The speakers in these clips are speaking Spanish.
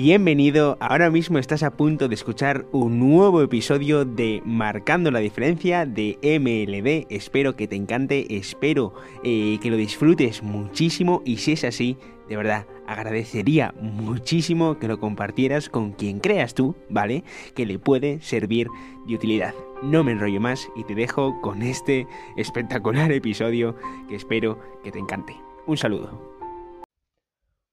Bienvenido, ahora mismo estás a punto de escuchar un nuevo episodio de Marcando la Diferencia de MLD. Espero que te encante, espero eh, que lo disfrutes muchísimo y si es así, de verdad, agradecería muchísimo que lo compartieras con quien creas tú, ¿vale? Que le puede servir de utilidad. No me enrollo más y te dejo con este espectacular episodio que espero que te encante. Un saludo.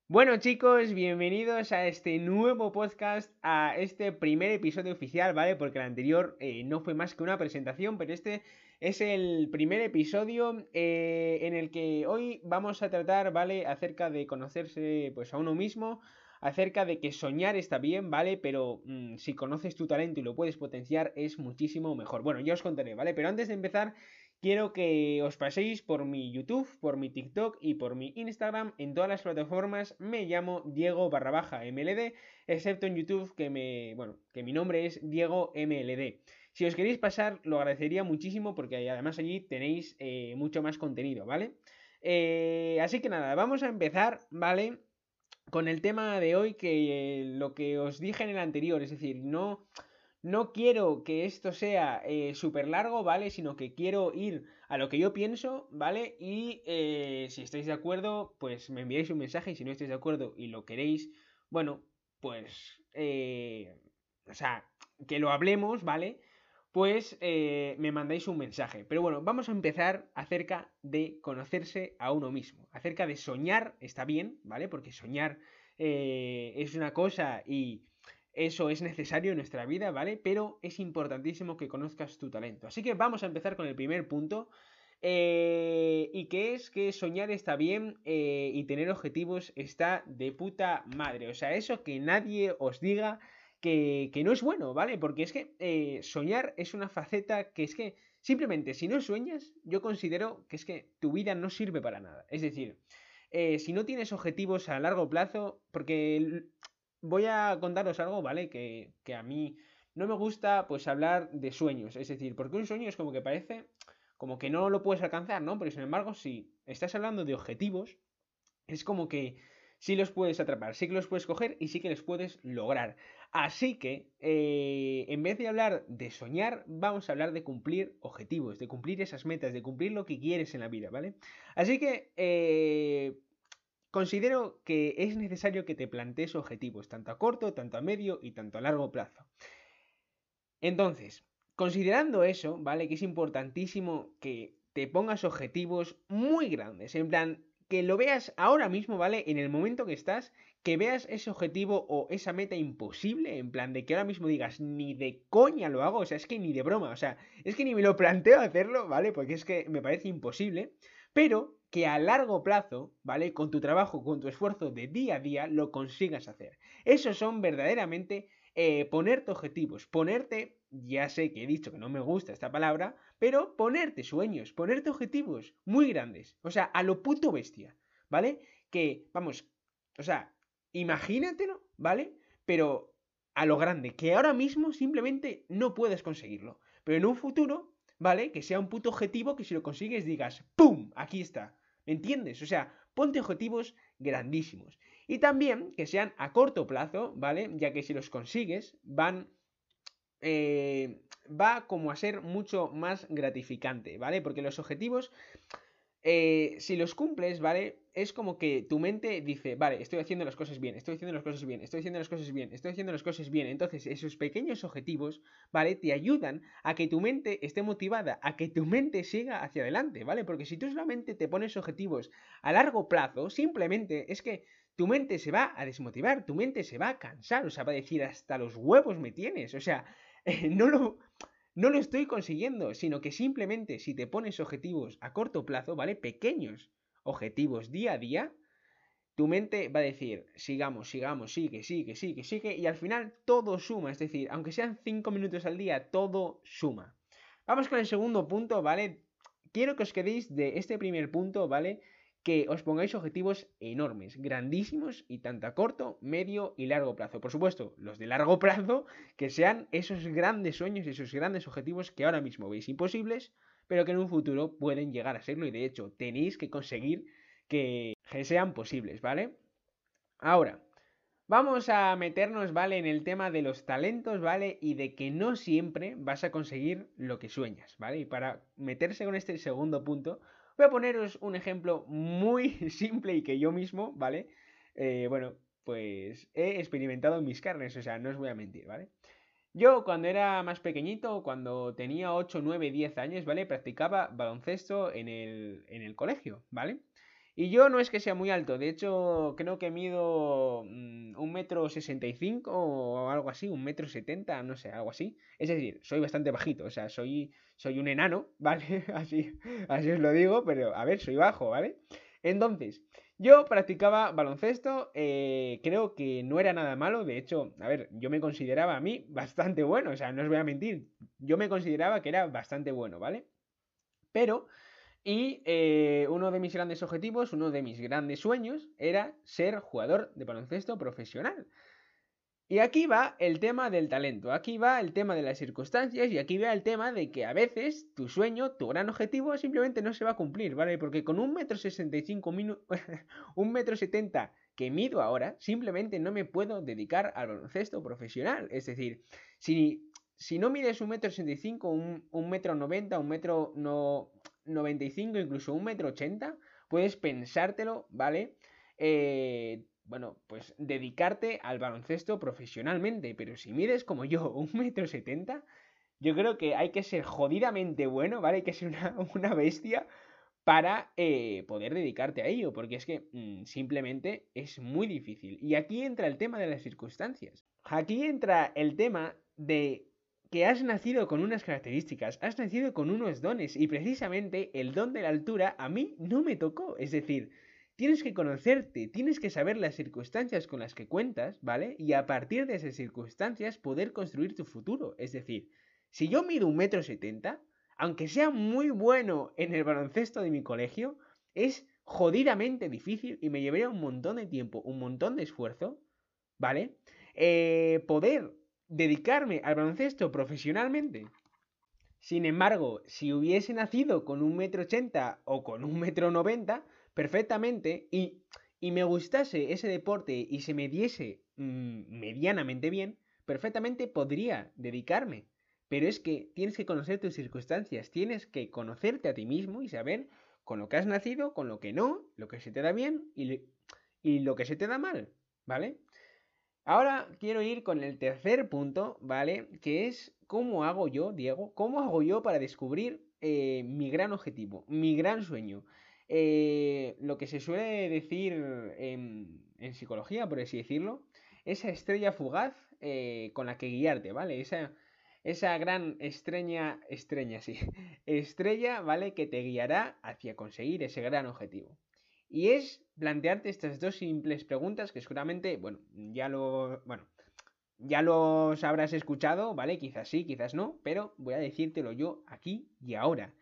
Bueno chicos, bienvenidos a este nuevo podcast, a este primer episodio oficial, ¿vale? Porque el anterior eh, no fue más que una presentación, pero este es el primer episodio eh, en el que hoy vamos a tratar, ¿vale? Acerca de conocerse pues a uno mismo, acerca de que soñar está bien, ¿vale? Pero mm, si conoces tu talento y lo puedes potenciar es muchísimo mejor. Bueno, ya os contaré, ¿vale? Pero antes de empezar quiero que os paséis por mi YouTube, por mi TikTok y por mi Instagram. En todas las plataformas me llamo Diego barra baja MLD, excepto en YouTube que me. Bueno, que mi nombre es Diego MLD. Si os queréis pasar, lo agradecería muchísimo porque además allí tenéis eh, mucho más contenido, ¿vale? Eh, así que nada, vamos a empezar, ¿vale? Con el tema de hoy, que eh, lo que os dije en el anterior, es decir, no no quiero que esto sea eh, súper largo, ¿vale? Sino que quiero ir a lo que yo pienso, ¿vale? Y eh, si estáis de acuerdo, pues me enviáis un mensaje y si no estáis de acuerdo y lo queréis, bueno, pues... Eh, o sea, que lo hablemos, ¿vale? Pues me mandáis un mensaje. Pero bueno, vamos a empezar acerca de conocerse a uno mismo. Acerca de soñar, está bien, ¿vale? Porque soñar es una cosa y eso es necesario en nuestra vida, ¿vale? Pero es importantísimo que conozcas tu talento. Así que vamos a empezar con el primer punto. Eh, y que es que soñar está bien eh, y tener objetivos está de puta madre. O sea, eso que nadie os diga que, no es bueno, ¿vale? Porque es que eh, soñar es una faceta que es que simplemente si no sueñas, yo considero que es que tu vida no sirve para nada. Es decir, si no tienes objetivos a largo plazo, porque voy a contaros algo, ¿vale? Que, a mí no me gusta pues hablar de sueños. Es decir, porque un sueño es como que parece como que no lo puedes alcanzar, ¿no? Pero sin embargo, si estás hablando de objetivos, es como que sí los puedes atrapar, sí que los puedes coger y sí que los puedes lograr. Así que, eh, en vez de hablar de soñar, vamos a hablar de cumplir objetivos, de cumplir esas metas, de cumplir lo que quieres en la vida, ¿vale? Así que, eh, Considero que es necesario que te plantees objetivos, tanto a corto, tanto a medio y tanto a largo plazo. Entonces, considerando eso, ¿vale? Que es importantísimo que te pongas objetivos muy grandes, en plan, que lo veas ahora mismo, ¿vale? En el momento que estás, que veas ese objetivo o esa meta imposible, en plan de que ahora mismo digas, ni de coña lo hago, o sea, es que ni de broma, o sea, es que ni me lo planteo hacerlo, ¿vale? Porque es que me parece imposible, pero que a largo plazo, ¿vale? Con tu trabajo, con tu esfuerzo de día a día, lo consigas hacer. Esos son verdaderamente eh, ponerte objetivos, ponerte, ya sé que he dicho que no me gusta esta palabra, pero ponerte sueños, ponerte objetivos muy grandes, o sea, a lo puto bestia, ¿vale? Que, vamos, o sea, imagínatelo, ¿vale? Pero a lo grande, que ahora mismo simplemente no puedes conseguirlo, pero en un futuro, ¿vale? Que sea un puto objetivo que si lo consigues digas, ¡pum! Aquí está. ¿Me entiendes? O sea, ponte objetivos grandísimos. Y también que sean a corto plazo, ¿vale? Ya que si los consigues, van... Eh, va como a ser mucho más gratificante, ¿vale? Porque los objetivos eh, si los cumples, ¿vale? Es como que tu mente dice, vale, estoy haciendo las cosas bien, estoy haciendo las cosas bien, estoy haciendo las cosas bien, estoy haciendo las cosas bien. Entonces, esos pequeños objetivos, ¿vale? Te ayudan a que tu mente esté motivada, a que tu mente siga hacia adelante, ¿vale? Porque si tú solamente te pones objetivos a largo plazo, simplemente es que tu mente se va a desmotivar, tu mente se va a cansar, o sea, va a decir, hasta los huevos me tienes, o sea, no lo no lo estoy consiguiendo, sino que simplemente si te pones objetivos a corto plazo, ¿vale? Pequeños objetivos día a día, tu mente va a decir, sigamos, sigamos, sigue, sigue, sigue, sigue, y al final todo suma, es decir, aunque sean 5 minutos al día, todo suma. Vamos con el segundo punto, ¿vale? Quiero que os quedéis de este primer punto, ¿vale? Que os pongáis objetivos enormes, grandísimos y tanto a corto, medio y largo plazo. Por supuesto, los de largo plazo, que sean esos grandes sueños, esos grandes objetivos que ahora mismo veis imposibles, pero que en un futuro pueden llegar a serlo y de hecho tenéis que conseguir que sean posibles, ¿vale? Ahora, Vamos a meternos, ¿vale? En el tema de los talentos, ¿vale? Y de que no siempre vas a conseguir lo que sueñas, ¿vale? Y para meterse con este segundo punto, voy a poneros un ejemplo muy simple y que yo mismo, ¿vale? Eh, bueno, pues he experimentado en mis carnes, o sea, no os voy a mentir, ¿vale? Yo cuando era más pequeñito, cuando tenía 8, 9, 10 años, ¿vale? Practicaba baloncesto en el, en el colegio, ¿vale? Y yo no es que sea muy alto, de hecho creo que mido mm, un metro sesenta y cinco o algo así, un metro setenta, no sé, algo así. Es decir, soy bastante bajito, o sea, soy, soy un enano, ¿vale? Así, así os lo digo, pero a ver, soy bajo, ¿vale? Entonces, yo practicaba baloncesto, eh, creo que no era nada malo, de hecho, a ver, yo me consideraba a mí bastante bueno, o sea, no os voy a mentir, yo me consideraba que era bastante bueno, ¿vale? Pero y eh, uno de mis grandes objetivos, uno de mis grandes sueños, era ser jugador de baloncesto profesional. Y aquí va el tema del talento, aquí va el tema de las circunstancias y aquí va el tema de que a veces tu sueño, tu gran objetivo simplemente no se va a cumplir, ¿vale? Porque con un metro sesenta y cinco un metro setenta que mido ahora, simplemente no me puedo dedicar al baloncesto profesional. Es decir, si, si no mides un metro sesenta y cinco, un metro noventa, un metro no 95, incluso un metro 80, puedes pensártelo, ¿vale? Eh, bueno, pues dedicarte al baloncesto profesionalmente, pero si mides como yo un metro 70, yo creo que hay que ser jodidamente bueno, ¿vale? Hay que ser una, bestia para eh, poder dedicarte a ello, porque es que mm, simplemente es muy difícil. Y aquí entra el tema de las circunstancias. Aquí entra el tema de que has nacido con unas características, has nacido con unos dones y precisamente el don de la altura a mí no me tocó. Es decir, tienes que conocerte, tienes que saber las circunstancias con las que cuentas, ¿vale? Y a partir de esas circunstancias poder construir tu futuro. Es decir, si yo mido un metro setenta, aunque sea muy bueno en el baloncesto de mi colegio, es jodidamente difícil y me llevaría un montón de tiempo, un montón de esfuerzo, ¿vale? Eh, poder dedicarme al baloncesto profesionalmente. Sin embargo, si hubiese nacido con un metro ochenta o con un metro noventa, perfectamente, y, y, me gustase ese deporte y se me diese mm, medianamente bien, perfectamente podría dedicarme. Pero es que tienes que conocer tus circunstancias, tienes que conocerte a ti mismo y saber con lo que has nacido, con lo que no, lo que se te da bien y, y lo que se te da mal, ¿vale? Ahora quiero ir con el tercer punto, ¿vale? Que es cómo hago yo, Diego, cómo hago yo para descubrir eh, mi gran objetivo, mi gran sueño. Eh, lo que se suele decir en, psicología, por así decirlo, esa estrella fugaz eh, con la que guiarte, ¿vale? Esa, esa gran estrella, estrella, sí, estrella, ¿vale? Que te guiará hacia conseguir ese gran objetivo. Y es plantearte estas dos simples preguntas que seguramente, bueno, ya lo, bueno, ya los habrás escuchado, ¿vale? Quizás sí, quizás no, pero voy a decírtelo yo aquí y ahora.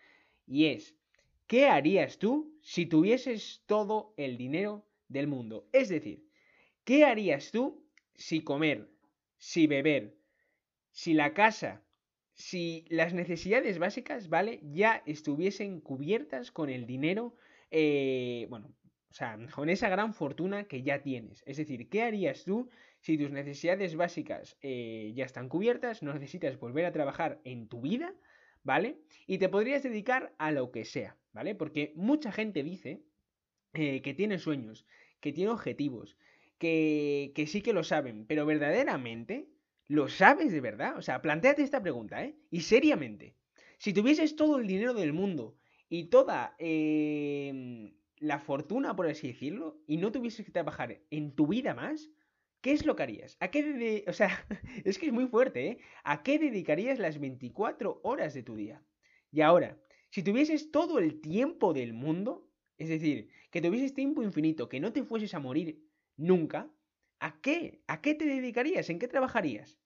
Y es, ¿qué harías tú si tuvieses todo el dinero del mundo? Es decir, ¿qué harías tú si comer, si beber, si la casa, si las necesidades básicas, ¿vale? Ya estuviesen cubiertas con el dinero eh, bueno, o sea, con esa gran fortuna que ya tienes. Es decir, ¿qué harías tú si tus necesidades básicas eh, ya están cubiertas, no necesitas volver a trabajar en tu vida, ¿vale? Y te podrías dedicar a lo que sea, ¿vale? Porque mucha gente dice eh, que tiene sueños, que tiene objetivos, que, que sí que lo saben, pero verdaderamente, ¿lo sabes de verdad? O sea, planteate esta pregunta, ¿eh? Y seriamente, si tuvieses todo el dinero del mundo, y toda em, la fortuna, por así decirlo, y no tuvieses que trabajar en tu vida más, ¿qué es lo que harías? ¿A qué O sea, es que es muy fuerte, ¿eh? ¿A qué dedicarías las 24 horas de tu día? Y ahora, si tuvieses todo el tiempo del mundo, es decir, que tuvieses tiempo infinito, que no te fueses a morir nunca, ¿a qué? ¿A qué te dedicarías? ¿En qué trabajarías?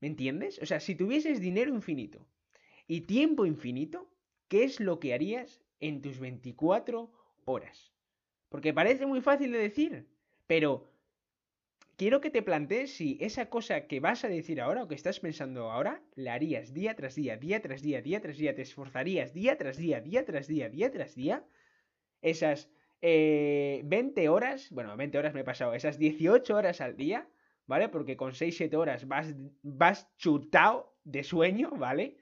¿Me entiendes? O sea, si tuvieses dinero infinito y tiempo infinito, ¿qué es lo que harías en tus 24 horas? Porque parece muy fácil de decir, pero quiero que te plantees si esa cosa que vas a decir ahora o que estás pensando ahora, la harías día tras día, día tras día, día tras día, te esforzarías día tras día, día tras día, día tras día. Esas 20 horas, bueno, 20 horas me he pasado, esas 18 horas al día, ¿vale? Porque con 6-7 horas vas, vas chutado de sueño, ¿vale?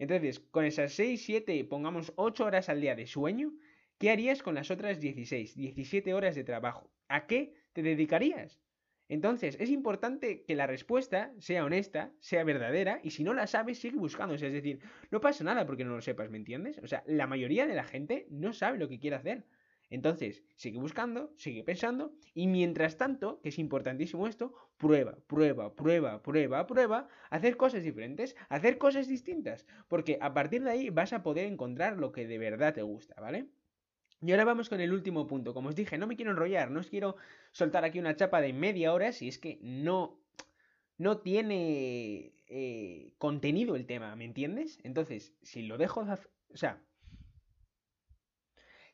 Entonces, con esas 6, 7, pongamos 8 horas al día de sueño, ¿qué harías con las otras 16, 17 horas de trabajo? ¿A qué te dedicarías? Entonces, es importante que la respuesta sea honesta, sea verdadera, y si no la sabes, sigue buscando. es decir, no pasa nada porque no lo sepas, ¿me entiendes? O sea, la mayoría de la gente no sabe lo que quiere hacer. Entonces, sigue buscando, sigue pensando, y mientras tanto, que es importantísimo esto, prueba, prueba, prueba, prueba, prueba, hacer cosas diferentes, hacer cosas distintas, porque a partir de ahí vas a poder encontrar lo que de verdad te gusta, ¿vale? Y ahora vamos con el último punto. Como os dije, no me quiero enrollar, no os quiero soltar aquí una chapa de media hora si es que no, no tiene eh, contenido el tema, ¿me entiendes? Entonces, si lo dejo, o sea,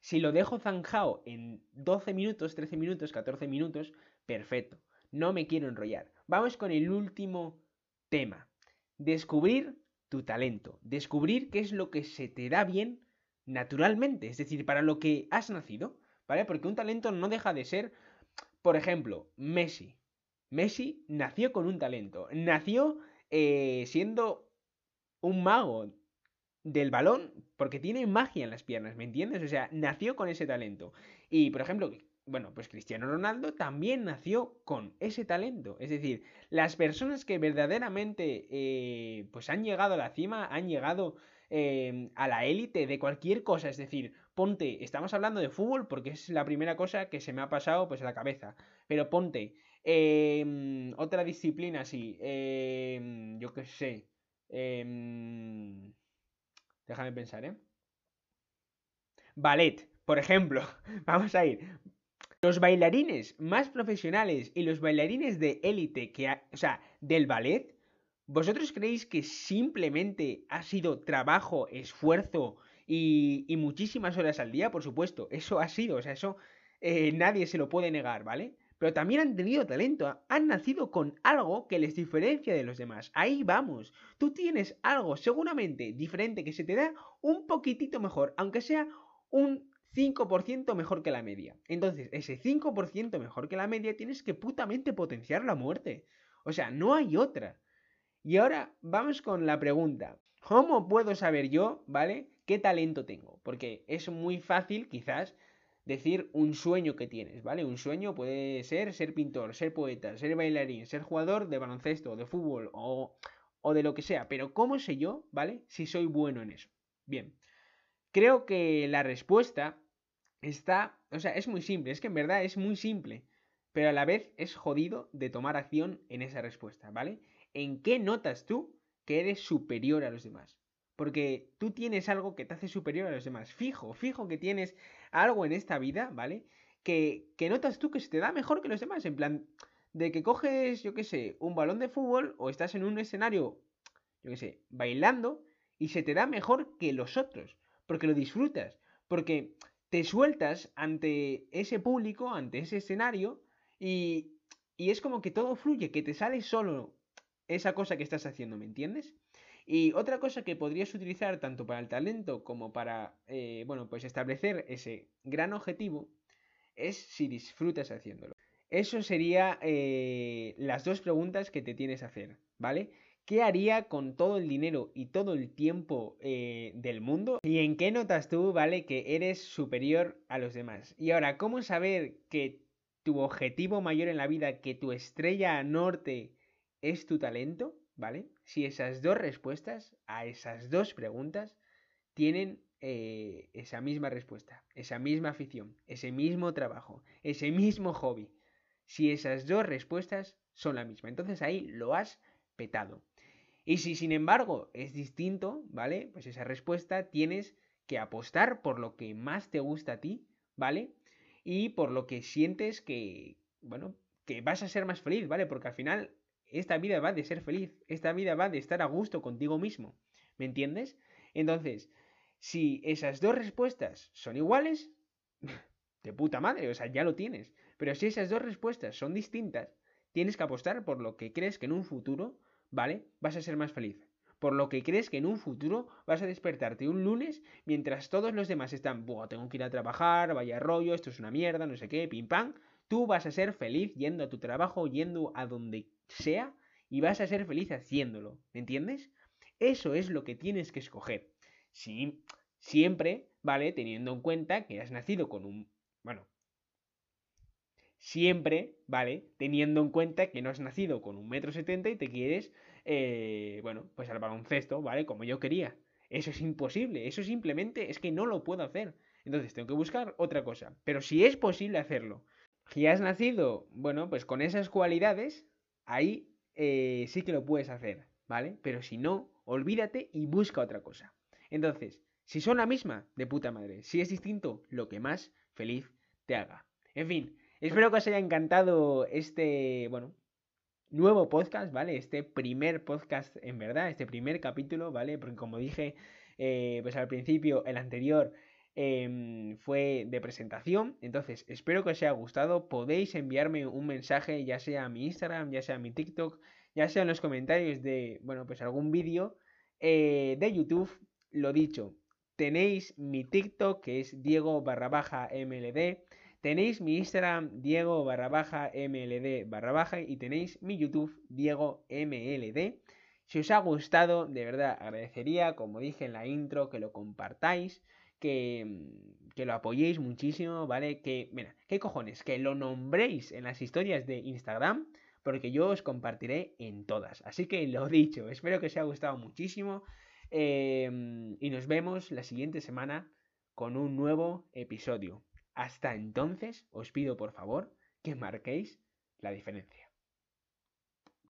si lo dejo zanjado en 12 minutos, 13 minutos, 14 minutos, perfecto. No me quiero enrollar. Vamos con el último tema. Descubrir tu talento. Descubrir qué es lo que se te da bien naturalmente, es decir, para lo que has nacido, ¿vale? Porque un talento no deja de ser, por ejemplo, Messi. Messi nació con un talento, nació eh, siendo un mago del balón porque tiene magia en las piernas, ¿me entiendes? O sea, nació con ese talento. Y, por ejemplo, bueno, pues Cristiano Ronaldo también nació con ese talento. Es decir, las personas que verdaderamente eh, pues han llegado a la cima, han llegado Em, a la élite de cualquier cosa. Es decir, ponte, estamos hablando de fútbol porque es la primera cosa que se me ha pasado pues a la cabeza. Pero ponte, em, otra disciplina así, em, yo qué sé. Déjame pensar, ¿eh? Ballet, por ejemplo. Vamos a ir. Los bailarines más profesionales y los bailarines de élite que, o sea, del ballet, ¿Vosotros creéis que simplemente ha sido trabajo, esfuerzo y, muchísimas horas al día? Por supuesto, eso ha sido, o sea, eso eh, nadie se lo puede negar, ¿vale? Pero también han tenido talento, han nacido con algo que les diferencia de los demás. Ahí vamos, tú tienes algo seguramente diferente que se te da un poquitito mejor, aunque sea un 5% mejor que la media. Entonces, ese 5% mejor que la media tienes que putamente potenciar la muerte. O sea, no hay otra. Y ahora vamos con la pregunta. ¿Cómo puedo saber yo, ¿vale? ¿Qué talento tengo? Porque es muy fácil, quizás, decir un sueño que tienes, ¿vale? Un sueño puede ser ser pintor, ser poeta, ser bailarín, ser jugador de baloncesto, de fútbol o, o de lo que sea. Pero ¿cómo sé yo, ¿vale? Si soy bueno en eso. Bien. Creo que la respuesta está, o sea, es muy simple, es que en verdad es muy simple, pero a la vez es jodido de tomar acción en esa respuesta, ¿vale? en qué notas tú que eres superior a los demás. Porque tú tienes algo que te hace superior a los demás. Fijo, fijo que tienes algo en esta vida, ¿vale? Que, que notas tú que se te da mejor que los demás. En plan, de que coges, yo qué sé, un balón de fútbol o estás en un escenario, yo qué sé, bailando y se te da mejor que los otros. Porque lo disfrutas. Porque te sueltas ante ese público, ante ese escenario y, y es como que todo fluye, que te sale solo esa cosa que estás haciendo, ¿me entiendes? Y otra cosa que podrías utilizar tanto para el talento como para, eh, bueno, pues establecer ese gran objetivo es si disfrutas haciéndolo. Eso sería eh, las dos preguntas que te tienes que hacer, ¿vale? ¿Qué haría con todo el dinero y todo el tiempo eh, del mundo? ¿Y en qué notas tú, ¿vale? Que eres superior a los demás. Y ahora, ¿cómo saber que tu objetivo mayor en la vida, que tu estrella norte es tu talento, ¿vale? Si esas dos respuestas a esas dos preguntas tienen eh, esa misma respuesta, esa misma afición, ese mismo trabajo, ese mismo hobby. Si esas dos respuestas son la misma, entonces ahí lo has petado. Y si sin embargo es distinto, ¿vale? Pues esa respuesta tienes que apostar por lo que más te gusta a ti, ¿vale? Y por lo que sientes que, bueno, que vas a ser más feliz, ¿vale? Porque al final esta vida va de ser feliz, esta vida va de estar a gusto contigo mismo. ¿Me entiendes? Entonces, si esas dos respuestas son iguales, de puta madre, o sea, ya lo tienes. Pero si esas dos respuestas son distintas, tienes que apostar por lo que crees que en un futuro, ¿vale? Vas a ser más feliz. por lo que crees que en un futuro vas a despertarte un lunes mientras todos los demás están, Buah, tengo que ir a trabajar, vaya rollo, esto es una mierda, no sé qué, pim pam. Tú vas a ser feliz yendo a tu trabajo, yendo a donde sea, y vas a ser feliz haciéndolo, ¿me entiendes? Eso es lo que tienes que escoger. Sí, siempre, ¿vale? Teniendo en cuenta que has nacido con un... Bueno, siempre, ¿vale? Teniendo en cuenta que no has nacido con un metro setenta y te quieres, eh, bueno, pues al baloncesto, ¿vale? Como yo quería. Eso es imposible, eso simplemente es que no lo puedo hacer. Entonces tengo que buscar otra cosa. Pero si es posible hacerlo, si has nacido, bueno, pues con esas cualidades, ahí eh, sí que lo puedes hacer, ¿vale? Pero si no, olvídate y busca otra cosa. Entonces, si son la misma, de puta madre. Si es distinto, lo que más feliz te haga. En fin, Espero que os haya encantado este, bueno, nuevo podcast, ¿vale? Este primer podcast en verdad, este primer capítulo, ¿vale? Porque como dije, eh, pues al principio, el anterior em, fue de presentación. Entonces, espero que os haya gustado. Podéis enviarme un mensaje, ya sea a mi Instagram, ya sea a mi TikTok, ya sea en los comentarios de, bueno, pues algún vídeo eh, de YouTube. Lo dicho, tenéis mi TikTok, que es Diego barra baja MLD. Tenéis mi Instagram, Diego barra baja MLD barra baja y tenéis mi YouTube, Diego MLD. Si os ha gustado, de verdad agradecería, como dije en la intro, que lo compartáis, que, que lo apoyéis muchísimo, ¿vale? Que, mira, ¿qué cojones? Que lo nombréis en las historias de Instagram, porque yo os compartiré en todas. Así que lo dicho, espero que os haya gustado muchísimo. Eh, y nos vemos la siguiente semana con un nuevo episodio. Hasta entonces, os pido por favor que marquéis la diferencia.